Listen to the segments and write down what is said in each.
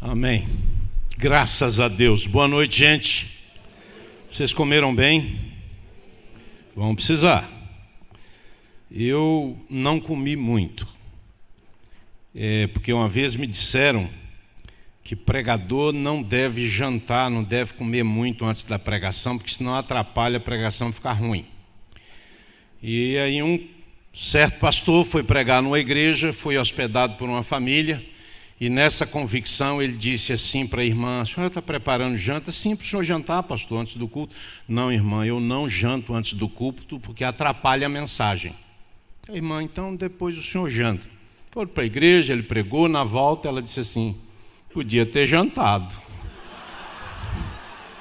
Amém. Graças a Deus. Boa noite, gente. Vocês comeram bem? Vão precisar. Eu não comi muito. É, porque uma vez me disseram que pregador não deve jantar, não deve comer muito antes da pregação, porque senão atrapalha a pregação ficar ruim. E aí um certo pastor foi pregar numa igreja, foi hospedado por uma família e nessa convicção ele disse assim para a irmã: A senhora está preparando janta? Sim, para o senhor jantar, pastor, antes do culto. Não, irmã, eu não janto antes do culto porque atrapalha a mensagem. A irmã, então depois o senhor janta. Foram para a igreja, ele pregou, na volta ela disse assim: Podia ter jantado.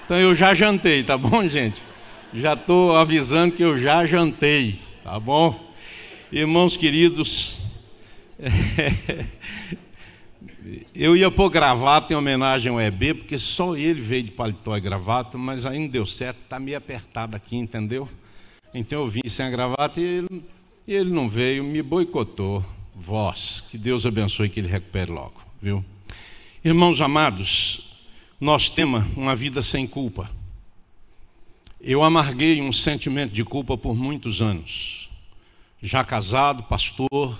Então eu já jantei, tá bom, gente? Já estou avisando que eu já jantei, tá bom? Irmãos queridos, Eu ia pôr gravata em homenagem ao EB, porque só ele veio de paletó e gravata, mas aí não deu certo, está meio apertado aqui, entendeu? Então eu vim sem a gravata e ele, ele não veio, me boicotou. Vós, que Deus abençoe que ele recupere logo, viu? Irmãos amados, nós temos uma vida sem culpa. Eu amarguei um sentimento de culpa por muitos anos. Já casado, pastor,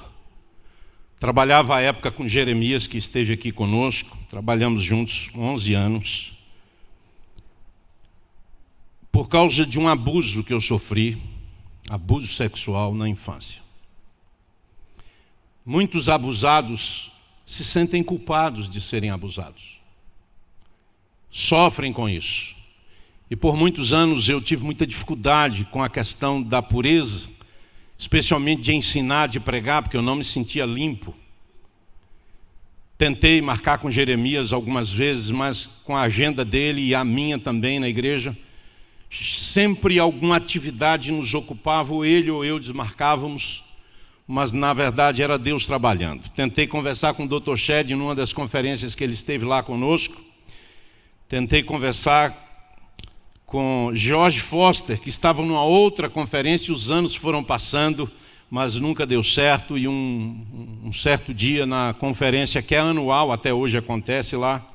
Trabalhava à época com Jeremias, que esteve aqui conosco, trabalhamos juntos 11 anos. Por causa de um abuso que eu sofri, abuso sexual na infância. Muitos abusados se sentem culpados de serem abusados. Sofrem com isso. E por muitos anos eu tive muita dificuldade com a questão da pureza especialmente de ensinar, de pregar, porque eu não me sentia limpo. Tentei marcar com Jeremias algumas vezes, mas com a agenda dele e a minha também na igreja, sempre alguma atividade nos ocupava, ou ele ou eu desmarcávamos, mas na verdade era Deus trabalhando. Tentei conversar com o Dr. Shed numa das conferências que ele esteve lá conosco. Tentei conversar com George Foster, que estava numa outra conferência, os anos foram passando, mas nunca deu certo, e um, um certo dia na conferência, que é anual, até hoje acontece lá,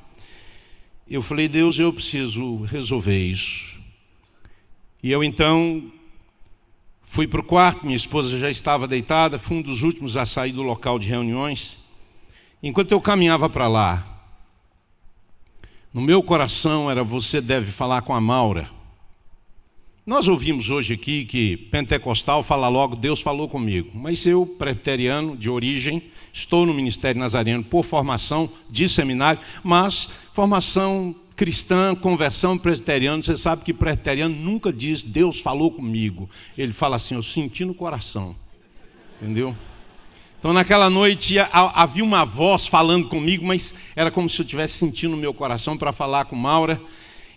eu falei, Deus, eu preciso resolver isso. E eu então fui para o quarto, minha esposa já estava deitada, fui um dos últimos a sair do local de reuniões. Enquanto eu caminhava para lá, no meu coração era você deve falar com a Maura. Nós ouvimos hoje aqui que pentecostal fala logo, Deus falou comigo. Mas eu, preteriano de origem, estou no Ministério Nazareno por formação de seminário, mas formação cristã, conversão presbiteriana, você sabe que presbiteriano nunca diz Deus falou comigo. Ele fala assim, eu senti no coração. Entendeu? Então, naquela noite havia uma voz falando comigo, mas era como se eu estivesse sentindo no meu coração para falar com Maura.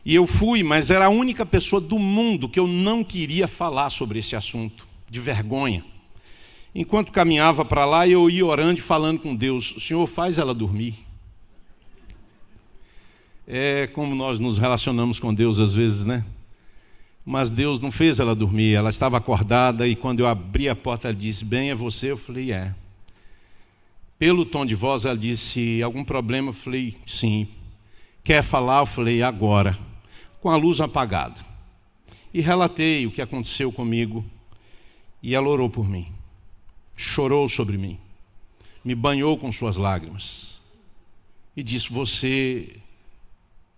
E eu fui, mas era a única pessoa do mundo que eu não queria falar sobre esse assunto, de vergonha. Enquanto caminhava para lá, eu ia orando e falando com Deus: O Senhor faz ela dormir. É como nós nos relacionamos com Deus às vezes, né? Mas Deus não fez ela dormir, ela estava acordada e quando eu abri a porta, ela disse: Bem, é você? Eu falei: É. Pelo tom de voz, ela disse: Algum problema? Eu falei: Sim. Quer falar? Eu falei: Agora. Com a luz apagada. E relatei o que aconteceu comigo. E ela orou por mim. Chorou sobre mim. Me banhou com suas lágrimas. E disse: Você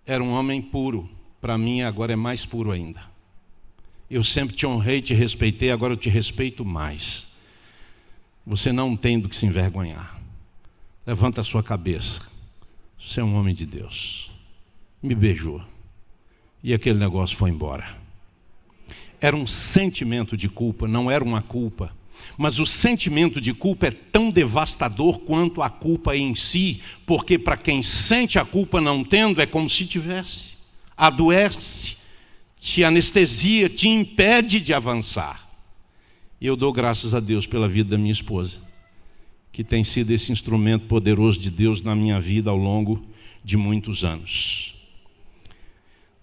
era um homem puro. Para mim, agora é mais puro ainda. Eu sempre te honrei, te respeitei, agora eu te respeito mais. Você não tem do que se envergonhar. Levanta a sua cabeça. Você é um homem de Deus. Me beijou. E aquele negócio foi embora. Era um sentimento de culpa, não era uma culpa. Mas o sentimento de culpa é tão devastador quanto a culpa em si, porque para quem sente a culpa não tendo, é como se tivesse. Adoece, te anestesia, te impede de avançar. E eu dou graças a Deus pela vida da minha esposa que tem sido esse instrumento poderoso de Deus na minha vida ao longo de muitos anos.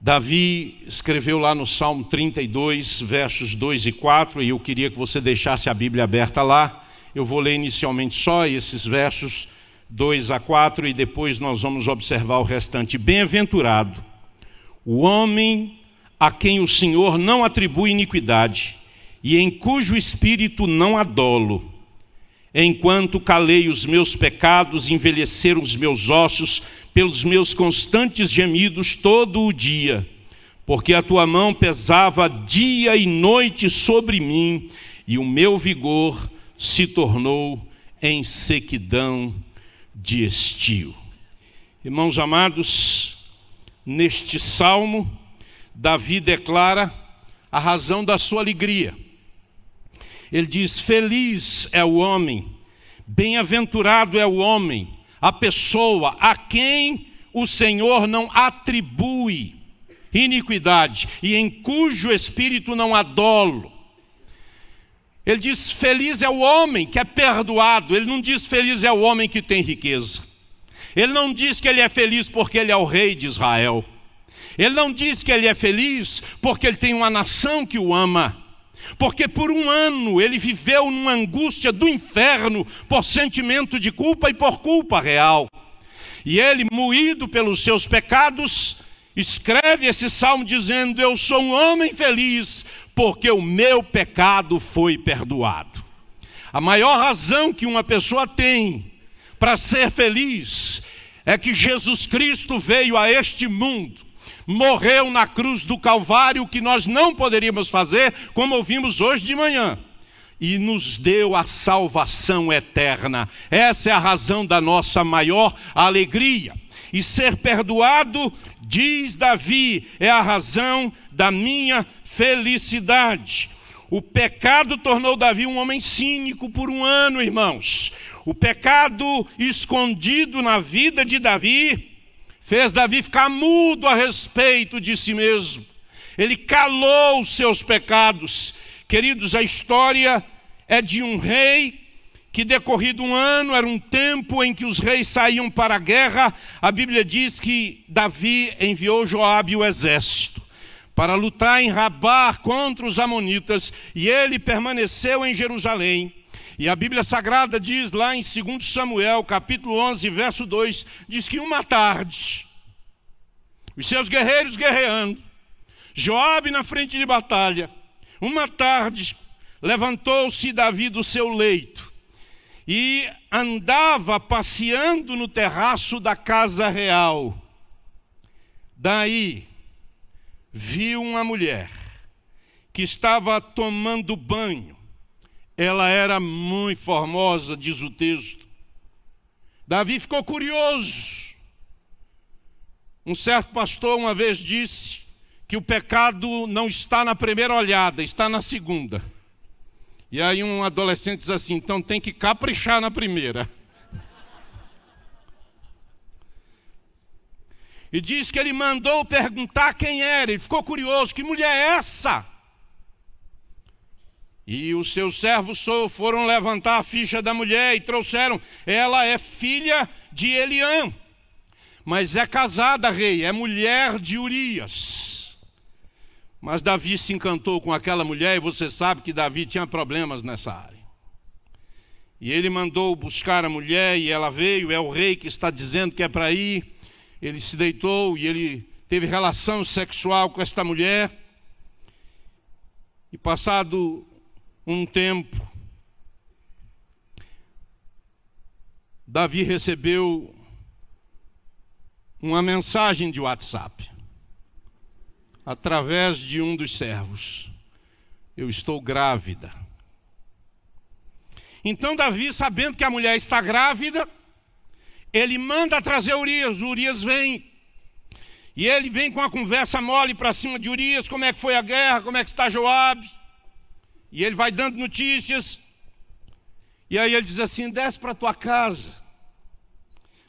Davi escreveu lá no Salmo 32, versos 2 e 4, e eu queria que você deixasse a Bíblia aberta lá. Eu vou ler inicialmente só esses versos 2 a 4, e depois nós vamos observar o restante. Bem-aventurado o homem a quem o Senhor não atribui iniquidade e em cujo espírito não há dolo. Enquanto calei os meus pecados, envelheceram os meus ossos pelos meus constantes gemidos todo o dia, porque a tua mão pesava dia e noite sobre mim, e o meu vigor se tornou em sequidão de estio. Irmãos amados, neste salmo, Davi declara a razão da sua alegria. Ele diz: Feliz é o homem, bem-aventurado é o homem, a pessoa a quem o Senhor não atribui iniquidade e em cujo espírito não há dolo. Ele diz: Feliz é o homem que é perdoado. Ele não diz: Feliz é o homem que tem riqueza. Ele não diz que ele é feliz porque ele é o rei de Israel. Ele não diz que ele é feliz porque ele tem uma nação que o ama. Porque por um ano ele viveu numa angústia do inferno por sentimento de culpa e por culpa real. E ele, moído pelos seus pecados, escreve esse salmo dizendo: Eu sou um homem feliz, porque o meu pecado foi perdoado. A maior razão que uma pessoa tem para ser feliz é que Jesus Cristo veio a este mundo morreu na cruz do Calvário, o que nós não poderíamos fazer, como ouvimos hoje de manhã. E nos deu a salvação eterna. Essa é a razão da nossa maior alegria. E ser perdoado, diz Davi, é a razão da minha felicidade. O pecado tornou Davi um homem cínico por um ano, irmãos. O pecado escondido na vida de Davi fez Davi ficar mudo a respeito de si mesmo. Ele calou os seus pecados. Queridos, a história é de um rei que, decorrido um ano, era um tempo em que os reis saíam para a guerra. A Bíblia diz que Davi enviou Joabe o exército para lutar em Rabá contra os amonitas, e ele permaneceu em Jerusalém. E a Bíblia Sagrada diz lá em 2 Samuel, capítulo 11, verso 2, diz que uma tarde, os seus guerreiros guerreando, Joabe na frente de batalha, uma tarde levantou-se Davi do seu leito e andava passeando no terraço da casa real. Daí viu uma mulher que estava tomando banho ela era muito formosa, diz o texto. Davi ficou curioso. Um certo pastor uma vez disse que o pecado não está na primeira olhada, está na segunda. E aí um adolescente diz assim: então tem que caprichar na primeira. E diz que ele mandou perguntar quem era. Ele ficou curioso: que mulher é essa? E os seus servos foram levantar a ficha da mulher e trouxeram. Ela é filha de Eliã, mas é casada, rei, é mulher de Urias. Mas Davi se encantou com aquela mulher e você sabe que Davi tinha problemas nessa área. E ele mandou buscar a mulher e ela veio. É o rei que está dizendo que é para ir. Ele se deitou e ele teve relação sexual com esta mulher. E passado um tempo, Davi recebeu uma mensagem de WhatsApp, através de um dos servos: Eu estou grávida. Então, Davi, sabendo que a mulher está grávida, ele manda trazer Urias. Urias vem. E ele vem com a conversa mole para cima de Urias: como é que foi a guerra, como é que está Joabe. E ele vai dando notícias. E aí ele diz assim: desce para tua casa,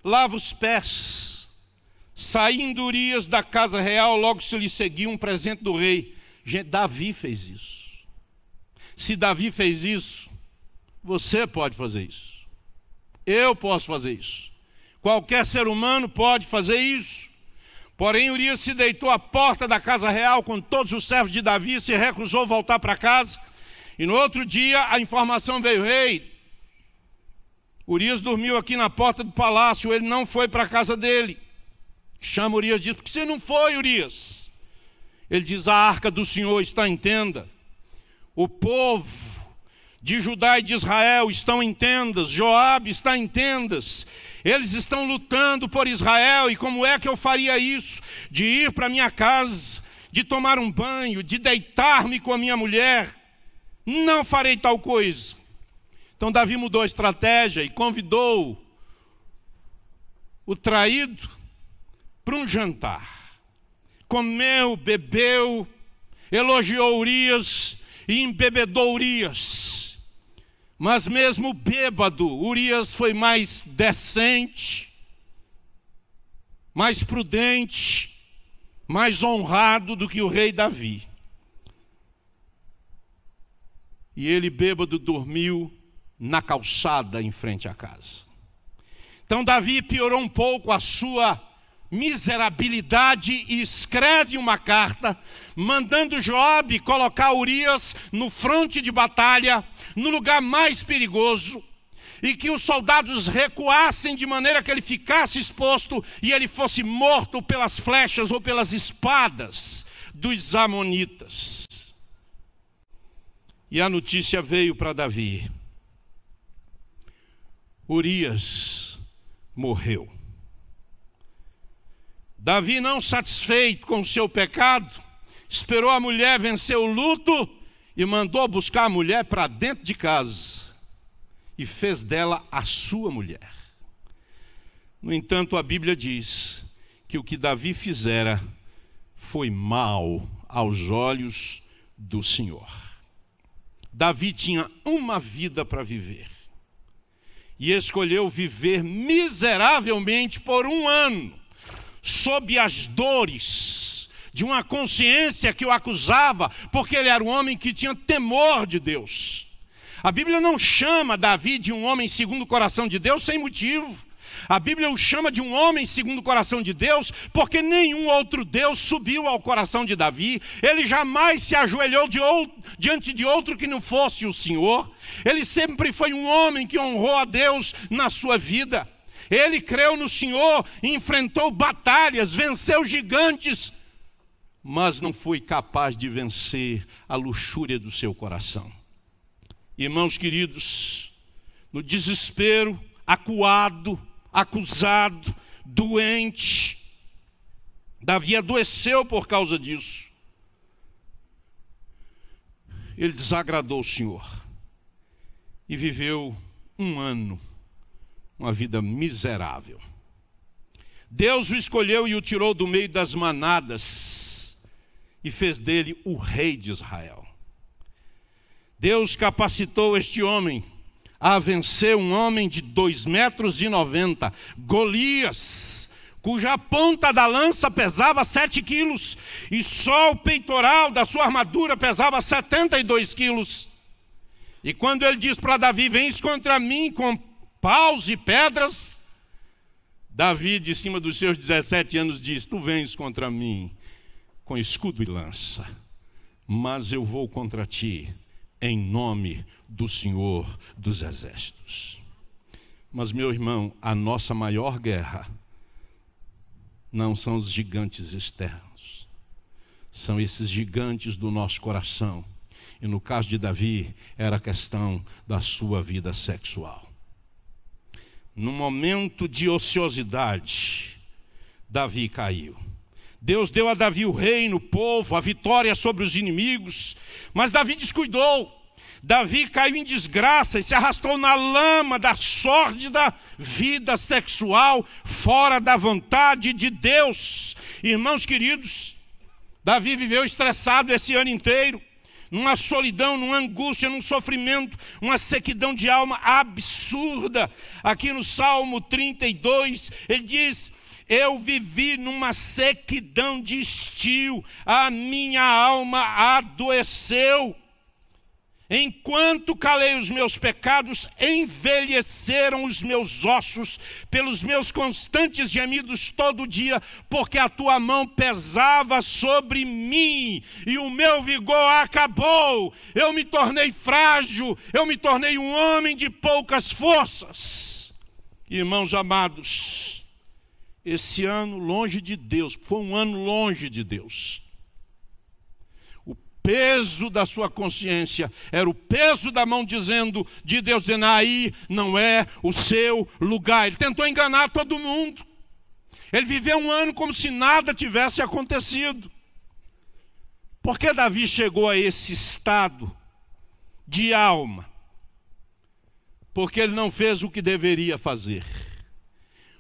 lava os pés. Saindo Urias da casa real, logo se lhe seguiu um presente do rei. Davi fez isso. Se Davi fez isso, você pode fazer isso. Eu posso fazer isso. Qualquer ser humano pode fazer isso. Porém, Urias se deitou à porta da casa real com todos os servos de Davi, se recusou voltar para casa. E no outro dia a informação veio: Rei, Urias dormiu aqui na porta do palácio, ele não foi para a casa dele. Chama Urias e diz: Por que você não foi, Urias? Ele diz: A arca do Senhor está em tenda. O povo de Judá e de Israel estão em tendas, Joabe está em tendas. Eles estão lutando por Israel, e como é que eu faria isso? De ir para minha casa, de tomar um banho, de deitar-me com a minha mulher. Não farei tal coisa. Então Davi mudou a estratégia e convidou o traído para um jantar. Comeu, bebeu, elogiou Urias e embebedou Urias. Mas mesmo bêbado, Urias foi mais decente, mais prudente, mais honrado do que o rei Davi. E ele, bêbado, dormiu na calçada em frente à casa. Então Davi piorou um pouco a sua miserabilidade e escreve uma carta mandando Joabe colocar Urias no fronte de batalha, no lugar mais perigoso, e que os soldados recuassem de maneira que ele ficasse exposto e ele fosse morto pelas flechas ou pelas espadas dos amonitas. E a notícia veio para Davi. Urias morreu. Davi, não satisfeito com o seu pecado, esperou a mulher vencer o luto e mandou buscar a mulher para dentro de casa e fez dela a sua mulher. No entanto, a Bíblia diz que o que Davi fizera foi mal aos olhos do Senhor. Davi tinha uma vida para viver e escolheu viver miseravelmente por um ano sob as dores de uma consciência que o acusava, porque ele era um homem que tinha temor de Deus. A Bíblia não chama Davi de um homem segundo o coração de Deus sem motivo. A Bíblia o chama de um homem segundo o coração de Deus, porque nenhum outro Deus subiu ao coração de Davi. Ele jamais se ajoelhou de diante de outro que não fosse o Senhor. Ele sempre foi um homem que honrou a Deus na sua vida. Ele creu no Senhor, enfrentou batalhas, venceu gigantes, mas não foi capaz de vencer a luxúria do seu coração. Irmãos queridos, no desespero, acuado, acusado, doente, Davi adoeceu por causa disso. Ele desagradou o Senhor e viveu um ano uma vida miserável. Deus o escolheu e o tirou do meio das manadas e fez dele o rei de Israel. Deus capacitou este homem a vencer um homem de dois metros e noventa, Golias, cuja ponta da lança pesava sete quilos e só o peitoral da sua armadura pesava setenta e dois quilos. E quando ele diz para Davi: Vens contra mim com paus e pedras. Davi, de cima dos seus 17 anos, diz: Tu vens contra mim com escudo e lança, mas eu vou contra ti em nome do Senhor dos Exércitos. Mas, meu irmão, a nossa maior guerra não são os gigantes externos, são esses gigantes do nosso coração. E no caso de Davi, era a questão da sua vida sexual no momento de ociosidade, Davi caiu. Deus deu a Davi o reino, o povo, a vitória sobre os inimigos, mas Davi descuidou. Davi caiu em desgraça e se arrastou na lama da sórdida vida sexual, fora da vontade de Deus. Irmãos queridos, Davi viveu estressado esse ano inteiro numa solidão, numa angústia, num sofrimento, uma sequidão de alma absurda. Aqui no Salmo 32, ele diz: Eu vivi numa sequidão de estio, a minha alma adoeceu. Enquanto calei os meus pecados, envelheceram os meus ossos pelos meus constantes gemidos todo dia, porque a tua mão pesava sobre mim e o meu vigor acabou. Eu me tornei frágil, eu me tornei um homem de poucas forças. Irmãos amados, esse ano longe de Deus, foi um ano longe de Deus. O peso da sua consciência era o peso da mão dizendo, de Deus dizendo, aí não é o seu lugar. Ele tentou enganar todo mundo. Ele viveu um ano como se nada tivesse acontecido. Por que Davi chegou a esse estado de alma? Porque ele não fez o que deveria fazer.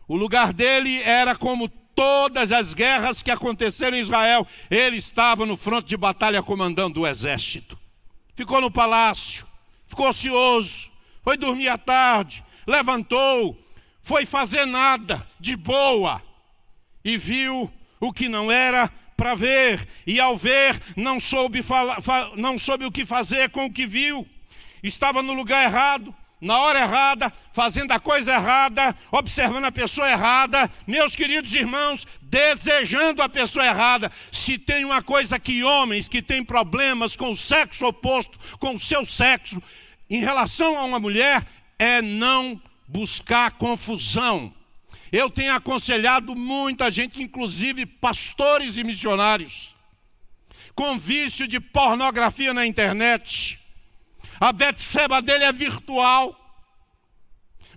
O lugar dele era como todas as guerras que aconteceram em Israel, ele estava no fronte de batalha comandando o exército. Ficou no palácio, ficou ocioso, foi dormir à tarde, levantou, foi fazer nada de boa e viu o que não era para ver, e ao ver não soube, falar, não soube o que fazer com o que viu, estava no lugar errado, na hora errada, fazendo a coisa errada, observando a pessoa errada, meus queridos irmãos, desejando a pessoa errada. Se tem uma coisa que homens que têm problemas com o sexo oposto, com o seu sexo, em relação a uma mulher, é não buscar confusão. Eu tenho aconselhado muita gente, inclusive pastores e missionários, com vício de pornografia na internet a Betseba dele é virtual.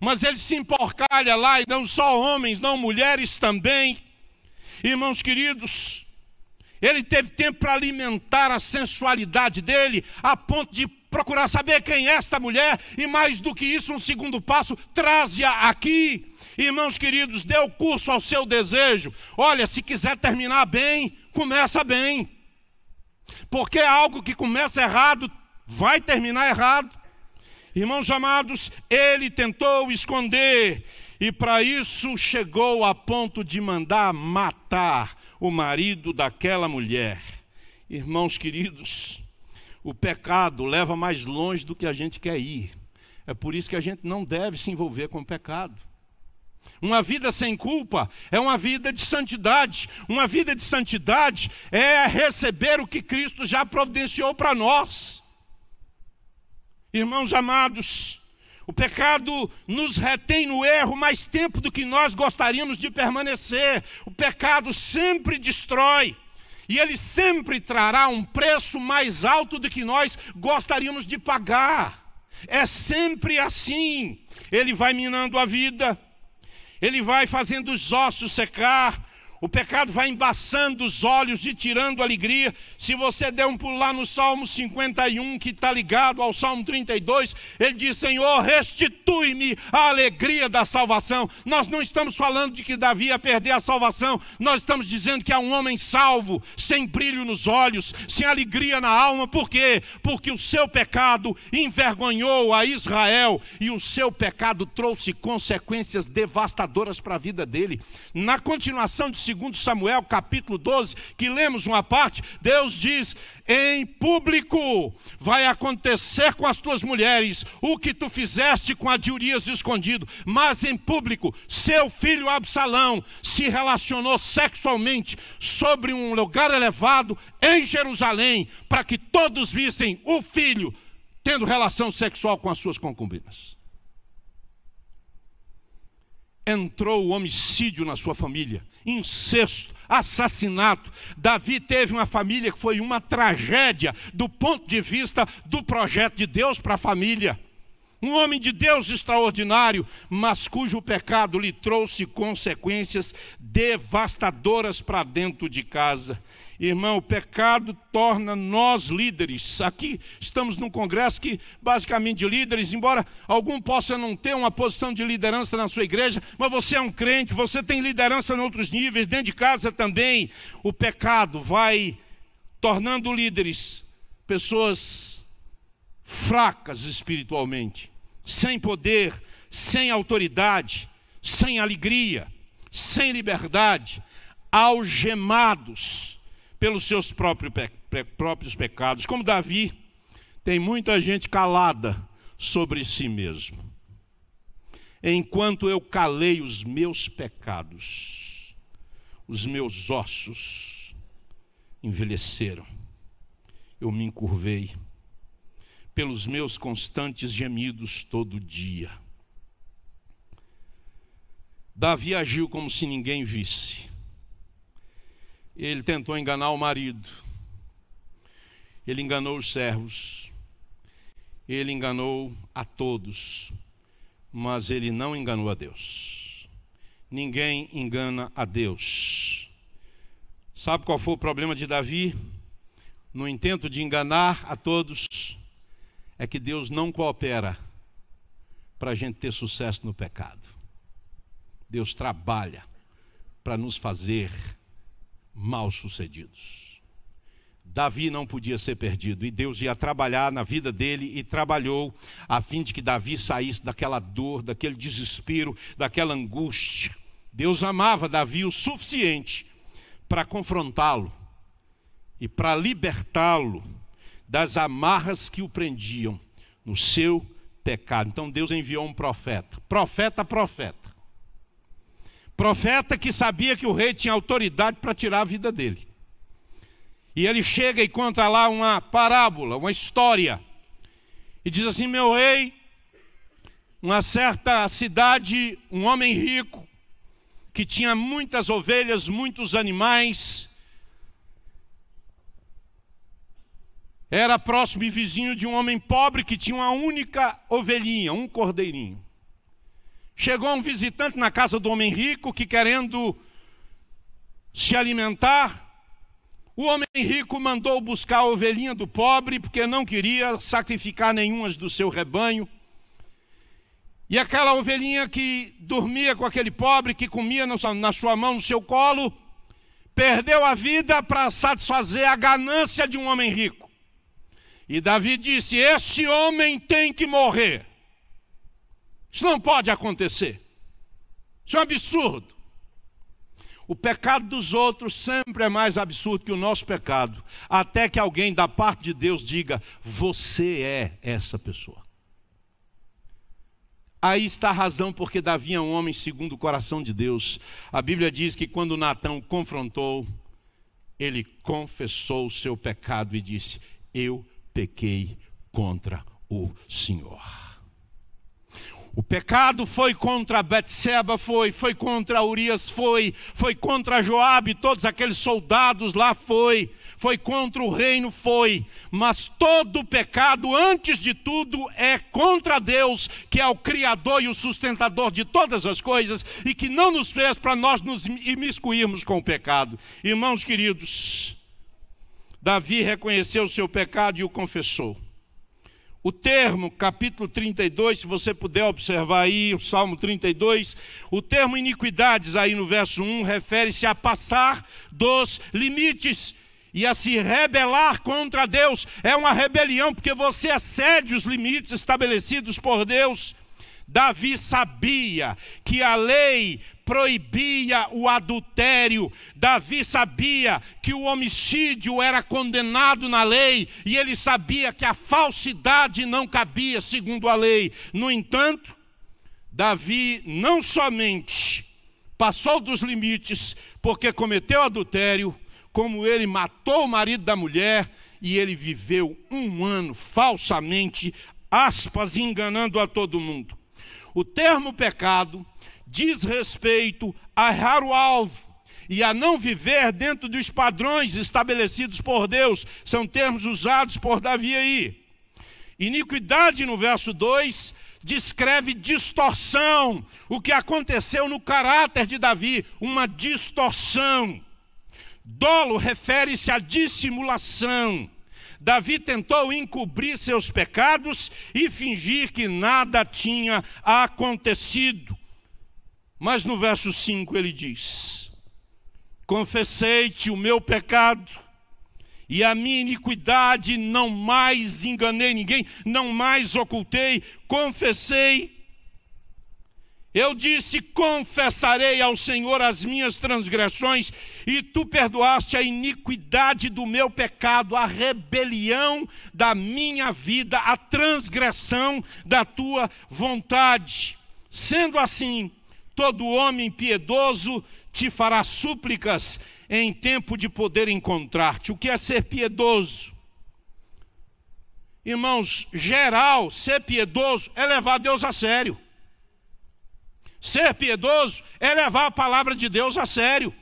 Mas ele se emporcalha lá, e não só homens, não mulheres também. Irmãos queridos, ele teve tempo para alimentar a sensualidade dele, a ponto de procurar saber quem é esta mulher, e mais do que isso, um segundo passo, traze-a aqui. Irmãos queridos, dê o curso ao seu desejo. Olha, se quiser terminar bem, começa bem. Porque é algo que começa errado vai terminar errado. Irmãos amados, ele tentou esconder e para isso chegou a ponto de mandar matar o marido daquela mulher. Irmãos queridos, o pecado leva mais longe do que a gente quer ir. É por isso que a gente não deve se envolver com o pecado. Uma vida sem culpa é uma vida de santidade. Uma vida de santidade é receber o que Cristo já providenciou para nós. Irmãos amados, o pecado nos retém no erro mais tempo do que nós gostaríamos de permanecer. O pecado sempre destrói. E ele sempre trará um preço mais alto do que nós gostaríamos de pagar. É sempre assim. Ele vai minando a vida, ele vai fazendo os ossos secar, o pecado vai embaçando os olhos e tirando a alegria. Se você der um pulo lá no Salmo 51, que está ligado ao Salmo 32, ele diz: Senhor, restitui-me a alegria da salvação. Nós não estamos falando de que Davi ia perder a salvação, nós estamos dizendo que é um homem salvo, sem brilho nos olhos, sem alegria na alma. Por quê? Porque o seu pecado envergonhou a Israel e o seu pecado trouxe consequências devastadoras para a vida dele. Na continuação de 2 Samuel capítulo 12, que lemos uma parte, Deus diz: em público vai acontecer com as tuas mulheres o que tu fizeste com a de Urias escondido, mas em público, seu filho Absalão se relacionou sexualmente sobre um lugar elevado em Jerusalém, para que todos vissem o filho tendo relação sexual com as suas concubinas. Entrou o homicídio na sua família, incesto, assassinato. Davi teve uma família que foi uma tragédia do ponto de vista do projeto de Deus para a família. Um homem de Deus extraordinário, mas cujo pecado lhe trouxe consequências devastadoras para dentro de casa. Irmão, o pecado torna nós líderes. Aqui estamos num congresso que, basicamente, de líderes, embora algum possa não ter uma posição de liderança na sua igreja, mas você é um crente, você tem liderança em outros níveis, dentro de casa também. O pecado vai tornando líderes pessoas fracas espiritualmente, sem poder, sem autoridade, sem alegria, sem liberdade, algemados pelos seus próprios, pe próprios pecados. Como Davi, tem muita gente calada sobre si mesmo. Enquanto eu calei os meus pecados, os meus ossos envelheceram. Eu me encurvei pelos meus constantes gemidos todo dia. Davi agiu como se ninguém visse. Ele tentou enganar o marido. Ele enganou os servos. Ele enganou a todos. Mas ele não enganou a Deus. Ninguém engana a Deus. Sabe qual foi o problema de Davi? No intento de enganar a todos, é que Deus não coopera para a gente ter sucesso no pecado. Deus trabalha para nos fazer mal sucedidos. Davi não podia ser perdido e Deus ia trabalhar na vida dele e trabalhou a fim de que Davi saísse daquela dor, daquele desespero, daquela angústia. Deus amava Davi o suficiente para confrontá-lo e para libertá-lo das amarras que o prendiam no seu pecado. Então Deus enviou um profeta, profeta, profeta. Profeta que sabia que o rei tinha autoridade para tirar a vida dele. E ele chega e conta lá uma parábola, uma história. E diz assim: Meu rei, uma certa cidade, um homem rico, que tinha muitas ovelhas, muitos animais, era próximo e vizinho de um homem pobre que tinha uma única ovelhinha, um cordeirinho. Chegou um visitante na casa do homem rico que, querendo se alimentar, o homem rico mandou buscar a ovelhinha do pobre, porque não queria sacrificar nenhuma do seu rebanho. E aquela ovelhinha que dormia com aquele pobre, que comia na sua mão, no seu colo, perdeu a vida para satisfazer a ganância de um homem rico. E Davi disse: Esse homem tem que morrer. Isso não pode acontecer. Isso é um absurdo. O pecado dos outros sempre é mais absurdo que o nosso pecado, até que alguém da parte de Deus diga: Você é essa pessoa. Aí está a razão porque Davi é um homem segundo o coração de Deus. A Bíblia diz que quando Natão confrontou, ele confessou o seu pecado e disse: Eu pequei contra o Senhor. O pecado foi contra Betseba, foi, foi contra Urias, foi, foi contra Joabe, todos aqueles soldados lá foi, foi contra o reino, foi. Mas todo pecado, antes de tudo, é contra Deus, que é o Criador e o sustentador de todas as coisas, e que não nos fez para nós nos imiscuirmos com o pecado. Irmãos queridos, Davi reconheceu o seu pecado e o confessou. O termo, capítulo 32, se você puder observar aí, o Salmo 32, o termo iniquidades, aí no verso 1, refere-se a passar dos limites e a se rebelar contra Deus. É uma rebelião, porque você excede os limites estabelecidos por Deus. Davi sabia que a lei proibia o adultério. Davi sabia que o homicídio era condenado na lei e ele sabia que a falsidade não cabia segundo a lei. No entanto, Davi não somente passou dos limites porque cometeu adultério, como ele matou o marido da mulher e ele viveu um ano falsamente, aspas, enganando a todo mundo. O termo pecado diz respeito a errar o alvo e a não viver dentro dos padrões estabelecidos por Deus. São termos usados por Davi aí. Iniquidade, no verso 2, descreve distorção, o que aconteceu no caráter de Davi, uma distorção. Dolo refere-se à dissimulação. Davi tentou encobrir seus pecados e fingir que nada tinha acontecido. Mas no verso 5 ele diz: Confessei-te o meu pecado e a minha iniquidade, não mais enganei ninguém, não mais ocultei, confessei. Eu disse: Confessarei ao Senhor as minhas transgressões, e tu perdoaste a iniquidade do meu pecado, a rebelião da minha vida, a transgressão da tua vontade. Sendo assim, todo homem piedoso te fará súplicas em tempo de poder encontrar-te. O que é ser piedoso? Irmãos, geral, ser piedoso é levar Deus a sério. Ser piedoso é levar a palavra de Deus a sério.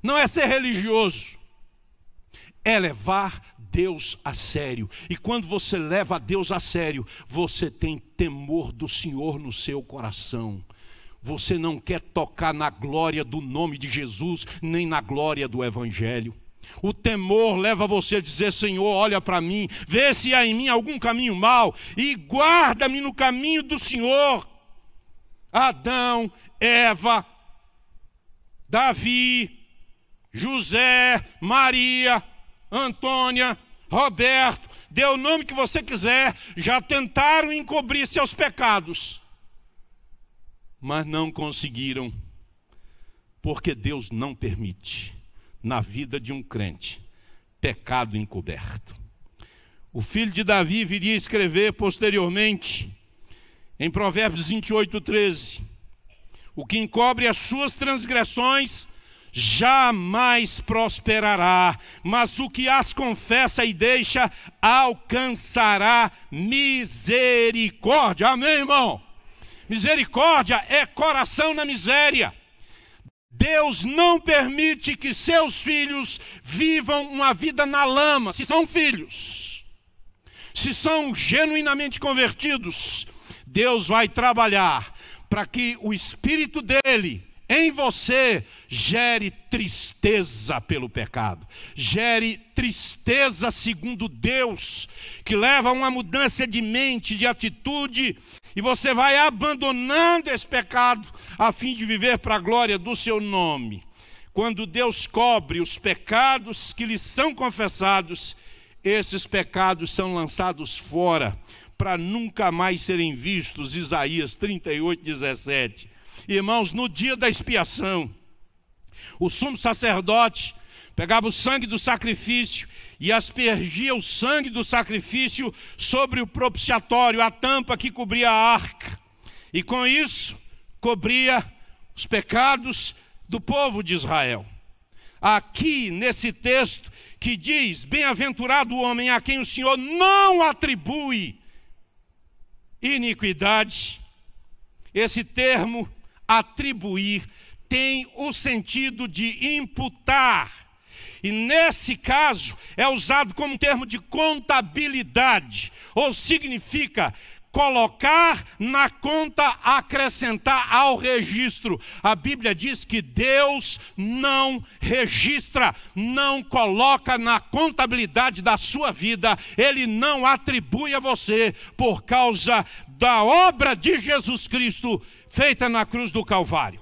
Não é ser religioso, é levar Deus a sério. E quando você leva Deus a sério, você tem temor do Senhor no seu coração. Você não quer tocar na glória do nome de Jesus, nem na glória do Evangelho. O temor leva você a dizer: Senhor, olha para mim, vê se há em mim algum caminho mau e guarda-me no caminho do Senhor. Adão, Eva, Davi, José, Maria, Antônia, Roberto, dê o nome que você quiser, já tentaram encobrir seus pecados, mas não conseguiram, porque Deus não permite na vida de um crente pecado encoberto. O filho de Davi viria escrever posteriormente, em Provérbios 28, 13: O que encobre as suas transgressões jamais prosperará, mas o que as confessa e deixa alcançará misericórdia. Amém, irmão? Misericórdia é coração na miséria. Deus não permite que seus filhos vivam uma vida na lama, se são filhos. Se são genuinamente convertidos, Deus vai trabalhar para que o espírito dele em você gere tristeza pelo pecado, gere tristeza segundo Deus, que leva a uma mudança de mente, de atitude, e você vai abandonando esse pecado a fim de viver para a glória do seu nome. Quando Deus cobre os pecados que lhe são confessados, esses pecados são lançados fora para nunca mais serem vistos. Isaías 38, 17. Irmãos, no dia da expiação, o sumo sacerdote pegava o sangue do sacrifício e aspergia o sangue do sacrifício sobre o propiciatório, a tampa que cobria a arca. E com isso, cobria os pecados do povo de Israel. Aqui nesse texto que diz: Bem-aventurado o homem a quem o Senhor não atribui iniquidade. Esse termo atribuir tem o sentido de imputar. E nesse caso é usado como termo de contabilidade, ou significa colocar na conta, acrescentar ao registro. A Bíblia diz que Deus não registra, não coloca na contabilidade da sua vida, ele não atribui a você por causa da obra de Jesus Cristo feita na cruz do Calvário.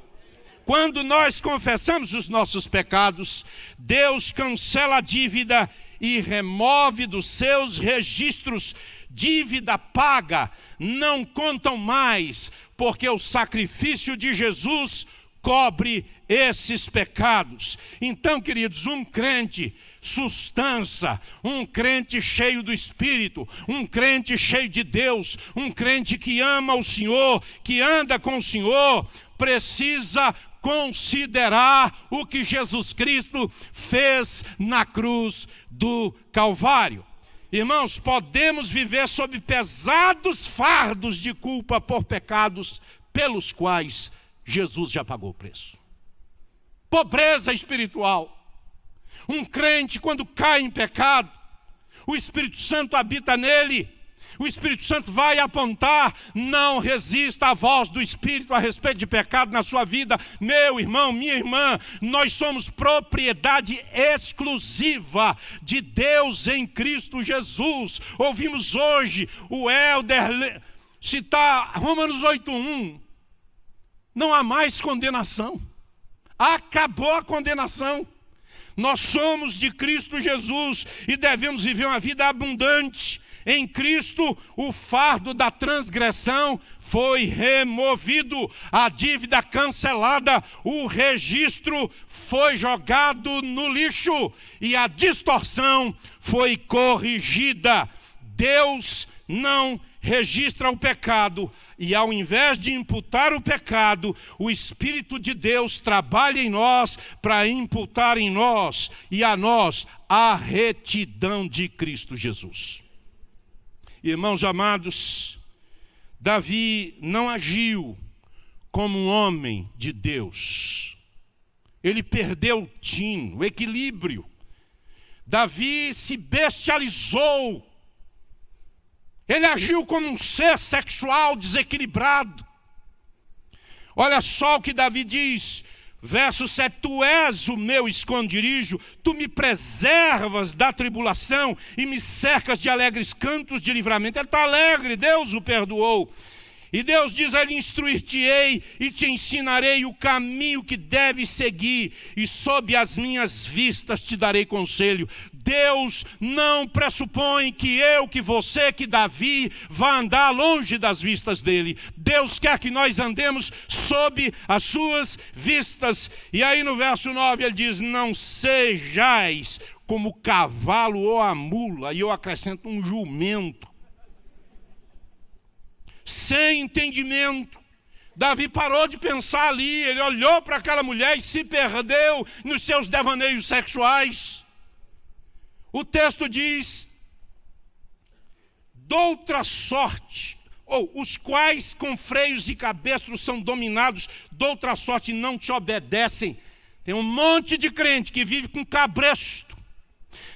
Quando nós confessamos os nossos pecados, Deus cancela a dívida e remove dos seus registros dívida paga, não contam mais, porque o sacrifício de Jesus cobre esses pecados. Então, queridos, um crente sustância, um crente cheio do Espírito, um crente cheio de Deus, um crente que ama o Senhor, que anda com o Senhor, precisa considerar o que Jesus Cristo fez na cruz do Calvário. Irmãos, podemos viver sob pesados fardos de culpa por pecados pelos quais Jesus já pagou o preço. Pobreza espiritual um crente, quando cai em pecado, o Espírito Santo habita nele. O Espírito Santo vai apontar, não resista à voz do Espírito a respeito de pecado na sua vida. Meu irmão, minha irmã, nós somos propriedade exclusiva de Deus em Cristo Jesus. Ouvimos hoje o Helder citar Romanos 8:1. Não há mais condenação. Acabou a condenação. Nós somos de Cristo Jesus e devemos viver uma vida abundante. Em Cristo, o fardo da transgressão foi removido, a dívida cancelada, o registro foi jogado no lixo e a distorção foi corrigida. Deus não registra o pecado, e ao invés de imputar o pecado, o Espírito de Deus trabalha em nós para imputar em nós e a nós a retidão de Cristo Jesus. Irmãos amados, Davi não agiu como um homem de Deus. Ele perdeu o tino, o equilíbrio. Davi se bestializou. Ele agiu como um ser sexual desequilibrado. Olha só o que Davi diz: Verso 7: Tu és o meu esconderijo, tu me preservas da tribulação e me cercas de alegres cantos de livramento. Ele está alegre, Deus o perdoou. E Deus diz a ele: Instruir-te-ei e te ensinarei o caminho que deves seguir, e sob as minhas vistas te darei conselho. Deus não pressupõe que eu, que você, que Davi vá andar longe das vistas dele. Deus quer que nós andemos sob as suas vistas. E aí no verso 9 ele diz: Não sejais como o cavalo ou a mula, e eu acrescento um jumento sem entendimento. Davi parou de pensar ali, ele olhou para aquela mulher e se perdeu nos seus devaneios sexuais. O texto diz: doutra sorte, ou os quais com freios e cabestros são dominados, doutra sorte não te obedecem. Tem um monte de crente que vive com cabresto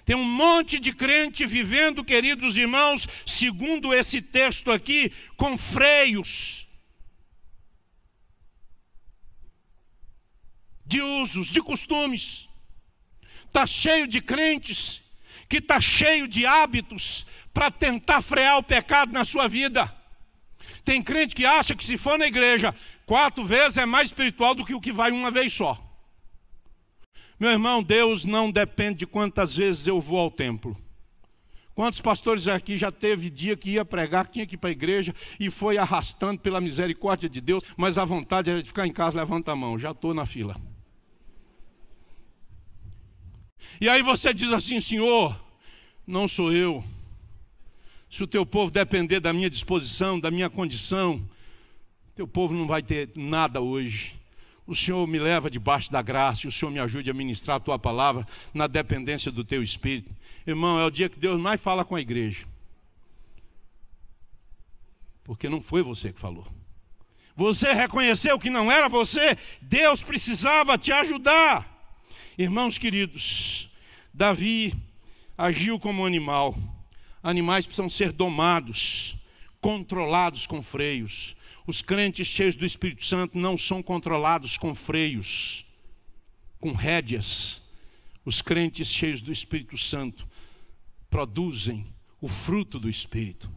tem um monte de crente vivendo, queridos irmãos, segundo esse texto aqui, com freios de usos, de costumes. Está cheio de crentes que está cheio de hábitos para tentar frear o pecado na sua vida. Tem crente que acha que se for na igreja quatro vezes é mais espiritual do que o que vai uma vez só. Meu irmão, Deus não depende de quantas vezes eu vou ao templo. Quantos pastores aqui já teve dia que ia pregar, tinha que ir para a igreja e foi arrastando pela misericórdia de Deus, mas a vontade era de ficar em casa, levanta a mão, já estou na fila. E aí você diz assim, Senhor, não sou eu. Se o teu povo depender da minha disposição, da minha condição, teu povo não vai ter nada hoje o Senhor me leva debaixo da graça e o Senhor me ajude a ministrar a tua palavra na dependência do teu espírito. Irmão, é o dia que Deus mais fala com a igreja. Porque não foi você que falou. Você reconheceu que não era você, Deus precisava te ajudar. Irmãos queridos, Davi agiu como animal. Animais precisam ser domados, controlados com freios. Os crentes cheios do Espírito Santo não são controlados com freios, com rédeas. Os crentes cheios do Espírito Santo produzem o fruto do Espírito: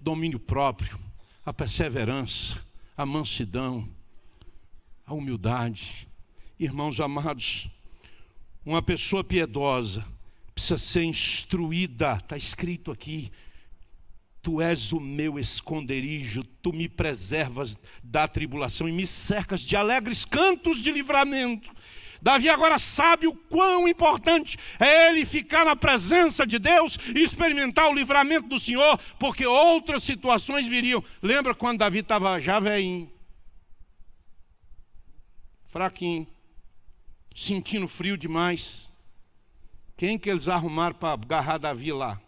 domínio próprio, a perseverança, a mansidão, a humildade. Irmãos amados, uma pessoa piedosa precisa ser instruída, está escrito aqui, Tu és o meu esconderijo, tu me preservas da tribulação e me cercas de alegres cantos de livramento. Davi agora sabe o quão importante é ele ficar na presença de Deus e experimentar o livramento do Senhor, porque outras situações viriam. Lembra quando Davi estava já velhinho, fraquinho, sentindo frio demais? Quem que eles arrumaram para agarrar Davi lá?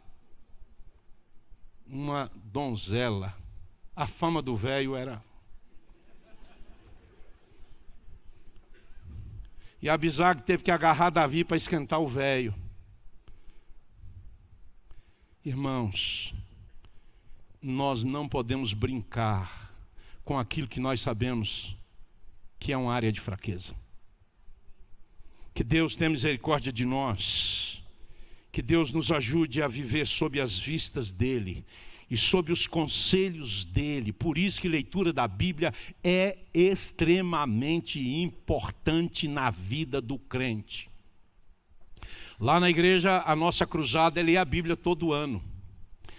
uma donzela. A fama do velho era. E Abisag teve que agarrar Davi para esquentar o velho. Irmãos, nós não podemos brincar com aquilo que nós sabemos que é uma área de fraqueza. Que Deus tenha misericórdia de nós que Deus nos ajude a viver sob as vistas dEle e sob os conselhos dele. Por isso que leitura da Bíblia é extremamente importante na vida do crente. Lá na igreja, a nossa cruzada é ler a Bíblia todo ano.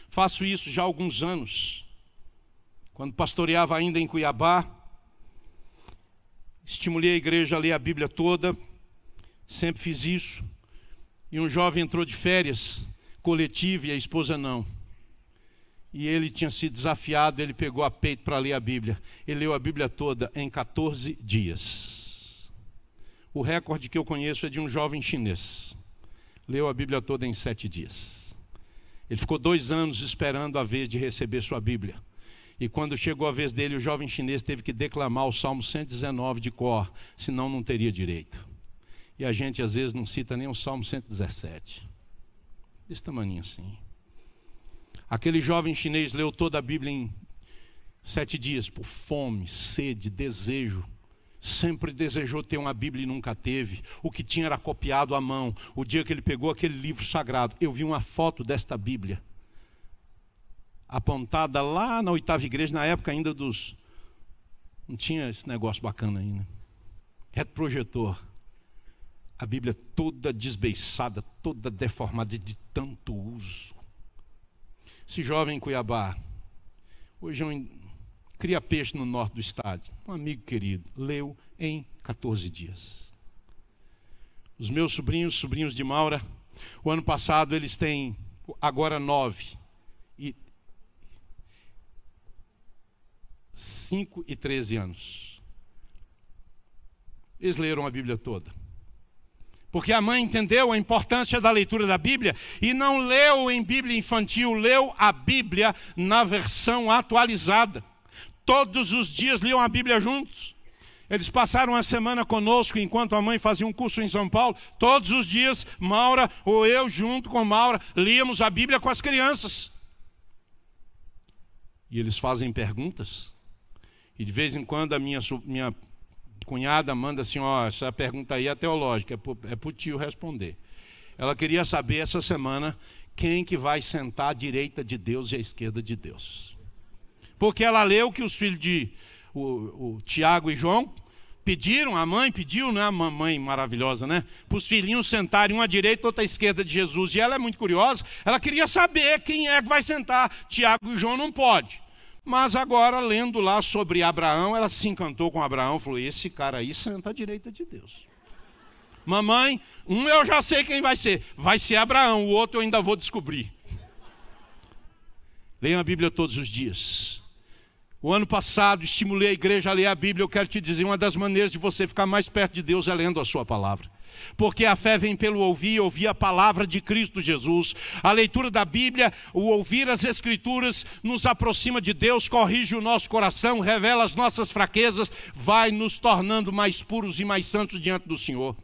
Faço isso já há alguns anos. Quando pastoreava ainda em Cuiabá, estimulei a igreja a ler a Bíblia toda, sempre fiz isso. E um jovem entrou de férias coletiva e a esposa não. E ele tinha sido desafiado, ele pegou a peito para ler a Bíblia. Ele leu a Bíblia toda em 14 dias. O recorde que eu conheço é de um jovem chinês. Leu a Bíblia toda em sete dias. Ele ficou dois anos esperando a vez de receber sua Bíblia. E quando chegou a vez dele, o jovem chinês teve que declamar o Salmo 119 de cor, senão não teria direito. E a gente às vezes não cita nem o Salmo 117. Desse tamanho assim. Aquele jovem chinês leu toda a Bíblia em sete dias, por fome, sede, desejo. Sempre desejou ter uma Bíblia e nunca teve. O que tinha era copiado à mão. O dia que ele pegou aquele livro sagrado, eu vi uma foto desta Bíblia apontada lá na oitava igreja, na época ainda dos. Não tinha esse negócio bacana ainda. Retroprojetor. A Bíblia toda desbeiçada, toda deformada de tanto uso. Esse jovem em Cuiabá, hoje é um, cria peixe no norte do estado, um amigo querido, leu em 14 dias. Os meus sobrinhos, sobrinhos de Maura, o ano passado eles têm agora nove. E 5 e 13 anos. Eles leram a Bíblia toda. Porque a mãe entendeu a importância da leitura da Bíblia e não leu em Bíblia infantil, leu a Bíblia na versão atualizada. Todos os dias liam a Bíblia juntos. Eles passaram a semana conosco enquanto a mãe fazia um curso em São Paulo. Todos os dias, Maura ou eu, junto com Maura, líamos a Bíblia com as crianças. E eles fazem perguntas. E de vez em quando a minha, minha cunhada manda assim: ó, essa pergunta aí é teológica, é para o tio responder. Ela queria saber essa semana quem que vai sentar à direita de Deus e à esquerda de Deus. Porque ela leu que os filhos de o, o Tiago e João pediram, a mãe pediu, né? A mamãe maravilhosa, né? Para os filhinhos sentarem uma à direita, outra à esquerda de Jesus. E ela é muito curiosa, ela queria saber quem é que vai sentar. Tiago e João não pode. Mas agora, lendo lá sobre Abraão, ela se encantou com Abraão, falou: esse cara aí senta à direita de Deus. Mamãe, um eu já sei quem vai ser. Vai ser Abraão, o outro eu ainda vou descobrir. Leiam a Bíblia todos os dias. O ano passado estimulei a igreja a ler a Bíblia. Eu quero te dizer: uma das maneiras de você ficar mais perto de Deus é lendo a Sua palavra porque a fé vem pelo ouvir, ouvir a palavra de Cristo Jesus. A leitura da Bíblia, o ouvir as Escrituras, nos aproxima de Deus, corrige o nosso coração, revela as nossas fraquezas, vai nos tornando mais puros e mais santos diante do Senhor.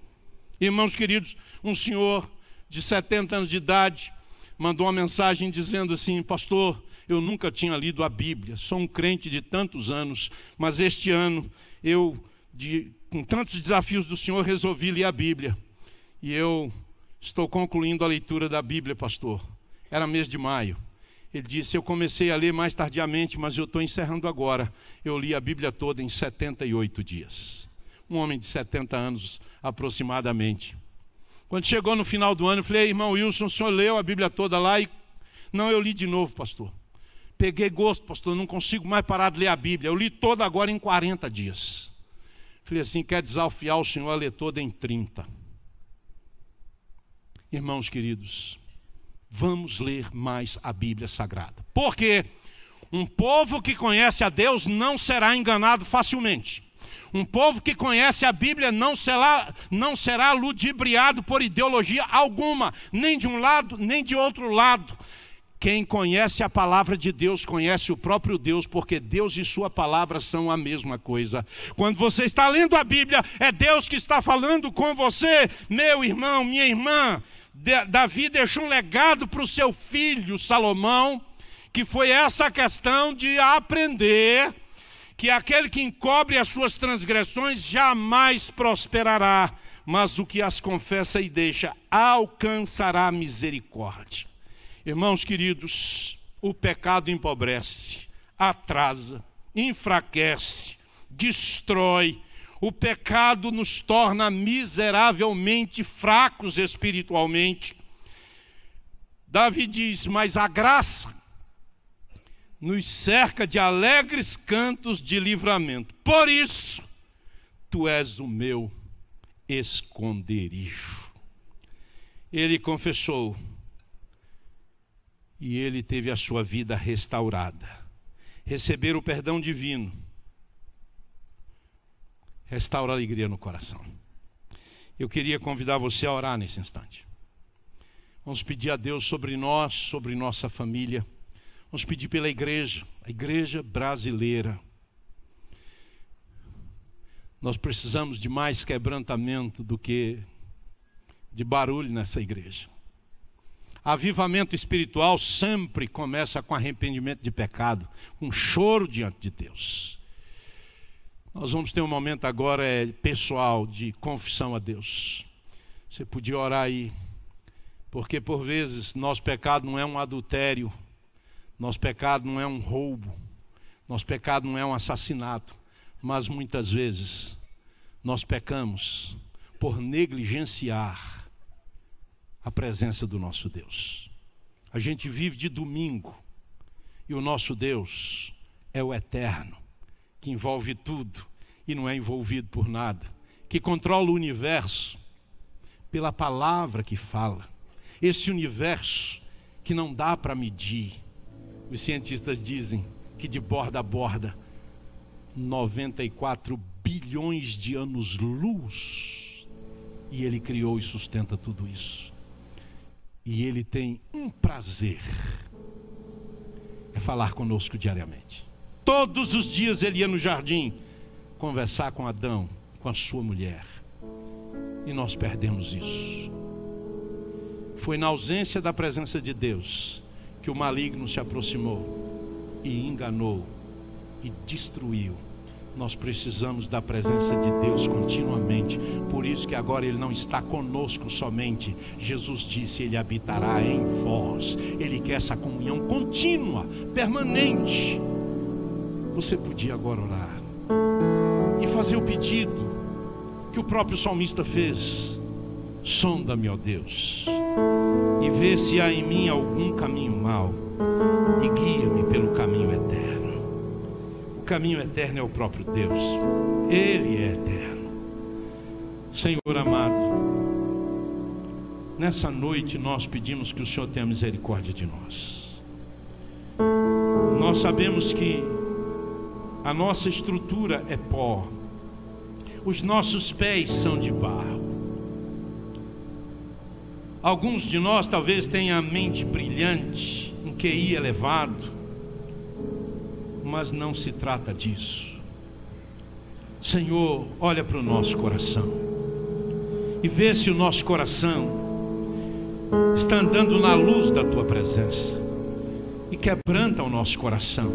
Irmãos queridos, um senhor de 70 anos de idade mandou uma mensagem dizendo assim: Pastor, eu nunca tinha lido a Bíblia, sou um crente de tantos anos, mas este ano eu de, com tantos desafios do Senhor, resolvi ler a Bíblia. E eu estou concluindo a leitura da Bíblia, pastor. Era mês de maio. Ele disse: Eu comecei a ler mais tardiamente, mas eu estou encerrando agora. Eu li a Bíblia toda em 78 dias. Um homem de 70 anos aproximadamente. Quando chegou no final do ano, eu falei: Irmão Wilson, o senhor leu a Bíblia toda lá? E não, eu li de novo, pastor. Peguei gosto, pastor, não consigo mais parar de ler a Bíblia. Eu li toda agora em 40 dias. Falei assim: quer desafiar o Senhor a ler toda em 30. Irmãos queridos, vamos ler mais a Bíblia Sagrada. Porque um povo que conhece a Deus não será enganado facilmente. Um povo que conhece a Bíblia não será, não será ludibriado por ideologia alguma, nem de um lado, nem de outro lado. Quem conhece a palavra de Deus conhece o próprio Deus, porque Deus e Sua palavra são a mesma coisa. Quando você está lendo a Bíblia, é Deus que está falando com você, meu irmão, minha irmã. Davi deixou um legado para o seu filho Salomão, que foi essa questão de aprender que aquele que encobre as suas transgressões jamais prosperará, mas o que as confessa e deixa alcançará misericórdia. Irmãos queridos, o pecado empobrece, atrasa, enfraquece, destrói. O pecado nos torna miseravelmente fracos espiritualmente. Davi diz: Mas a graça nos cerca de alegres cantos de livramento. Por isso, tu és o meu esconderijo. Ele confessou: e ele teve a sua vida restaurada. Receber o perdão divino restaura a alegria no coração. Eu queria convidar você a orar nesse instante. Vamos pedir a Deus sobre nós, sobre nossa família. Vamos pedir pela igreja, a igreja brasileira. Nós precisamos de mais quebrantamento do que de barulho nessa igreja. Avivamento espiritual sempre começa com arrependimento de pecado, com choro diante de Deus. Nós vamos ter um momento agora é, pessoal de confissão a Deus. Você podia orar aí, porque por vezes nosso pecado não é um adultério, nosso pecado não é um roubo, nosso pecado não é um assassinato, mas muitas vezes nós pecamos por negligenciar a presença do nosso Deus. A gente vive de domingo e o nosso Deus é o eterno que envolve tudo e não é envolvido por nada, que controla o universo pela palavra que fala. Esse universo que não dá para medir. Os cientistas dizem que de borda a borda 94 bilhões de anos-luz. E ele criou e sustenta tudo isso. E ele tem um prazer: é falar conosco diariamente. Todos os dias ele ia no jardim conversar com Adão, com a sua mulher. E nós perdemos isso. Foi na ausência da presença de Deus que o maligno se aproximou e enganou e destruiu. Nós precisamos da presença de Deus continuamente. Por isso que agora ele não está conosco somente. Jesus disse: ele habitará em vós. Ele quer essa comunhão contínua, permanente. Você podia agora orar e fazer o pedido que o próprio salmista fez: Sonda-me, ó Deus, e vê se há em mim algum caminho mau, e guia-me pelo caminho eterno. O caminho eterno é o próprio Deus, Ele é eterno. Senhor amado, nessa noite nós pedimos que o Senhor tenha misericórdia de nós. Nós sabemos que a nossa estrutura é pó. Os nossos pés são de barro. Alguns de nós talvez tenham a mente brilhante, um QI elevado, mas não se trata disso. Senhor, olha para o nosso coração e vê se o nosso coração está andando na luz da tua presença e quebranta o nosso coração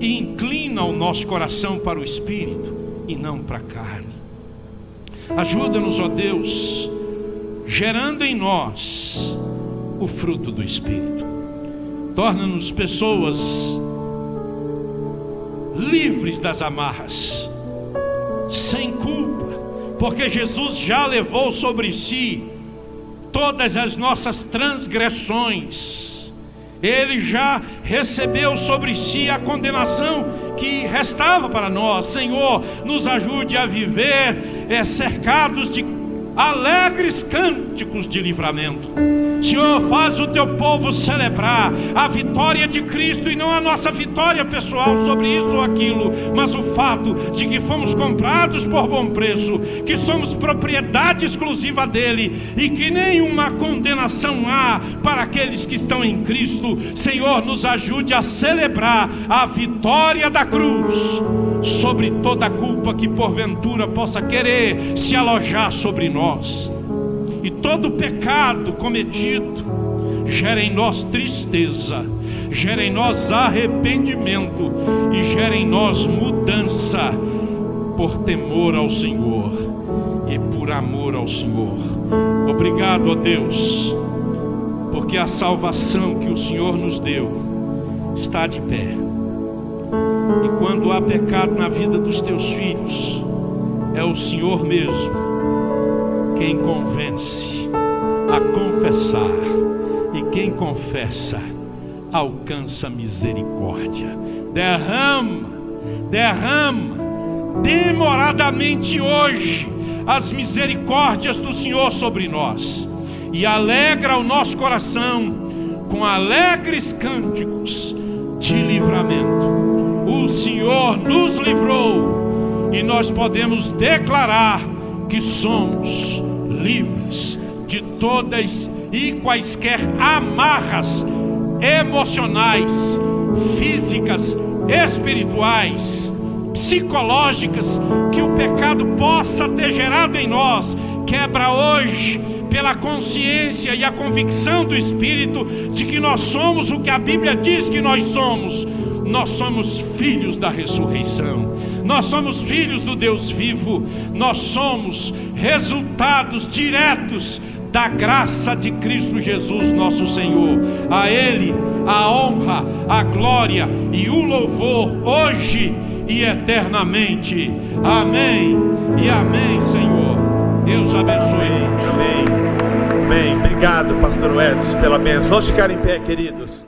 e inclina o nosso coração para o espírito e não para a carne. Ajuda-nos, ó Deus, gerando em nós o fruto do espírito. Torna-nos pessoas livres das amarras, sem culpa, porque Jesus já levou sobre si todas as nossas transgressões ele já recebeu sobre si a condenação que restava para nós. Senhor, nos ajude a viver é, cercados de alegres cânticos de livramento. Senhor, faz o teu povo celebrar a vitória de Cristo e não a nossa vitória pessoal sobre isso ou aquilo, mas o fato de que fomos comprados por bom preço, que somos propriedade exclusiva dele e que nenhuma condenação há para aqueles que estão em Cristo. Senhor, nos ajude a celebrar a vitória da cruz sobre toda culpa que porventura possa querer se alojar sobre nós. E todo pecado cometido gera em nós tristeza, gera em nós arrependimento e gera em nós mudança por temor ao Senhor e por amor ao Senhor. Obrigado, ó Deus, porque a salvação que o Senhor nos deu está de pé. E quando há pecado na vida dos teus filhos, é o Senhor mesmo quem convence a confessar, e quem confessa alcança misericórdia. Derrama, derrama demoradamente hoje as misericórdias do Senhor sobre nós e alegra o nosso coração com alegres cânticos de livramento. O Senhor nos livrou e nós podemos declarar que somos livres de todas e quaisquer amarras emocionais, físicas, espirituais, psicológicas que o pecado possa ter gerado em nós, quebra hoje pela consciência e a convicção do Espírito de que nós somos o que a Bíblia diz que nós somos. Nós somos filhos da ressurreição, nós somos filhos do Deus vivo, nós somos resultados diretos da graça de Cristo Jesus, nosso Senhor. A Ele a honra, a glória e o louvor hoje e eternamente. Amém e amém, Senhor. Deus abençoe. Amém. Amém. Obrigado, pastor Edson, pela bênção. Vamos ficar em pé, queridos.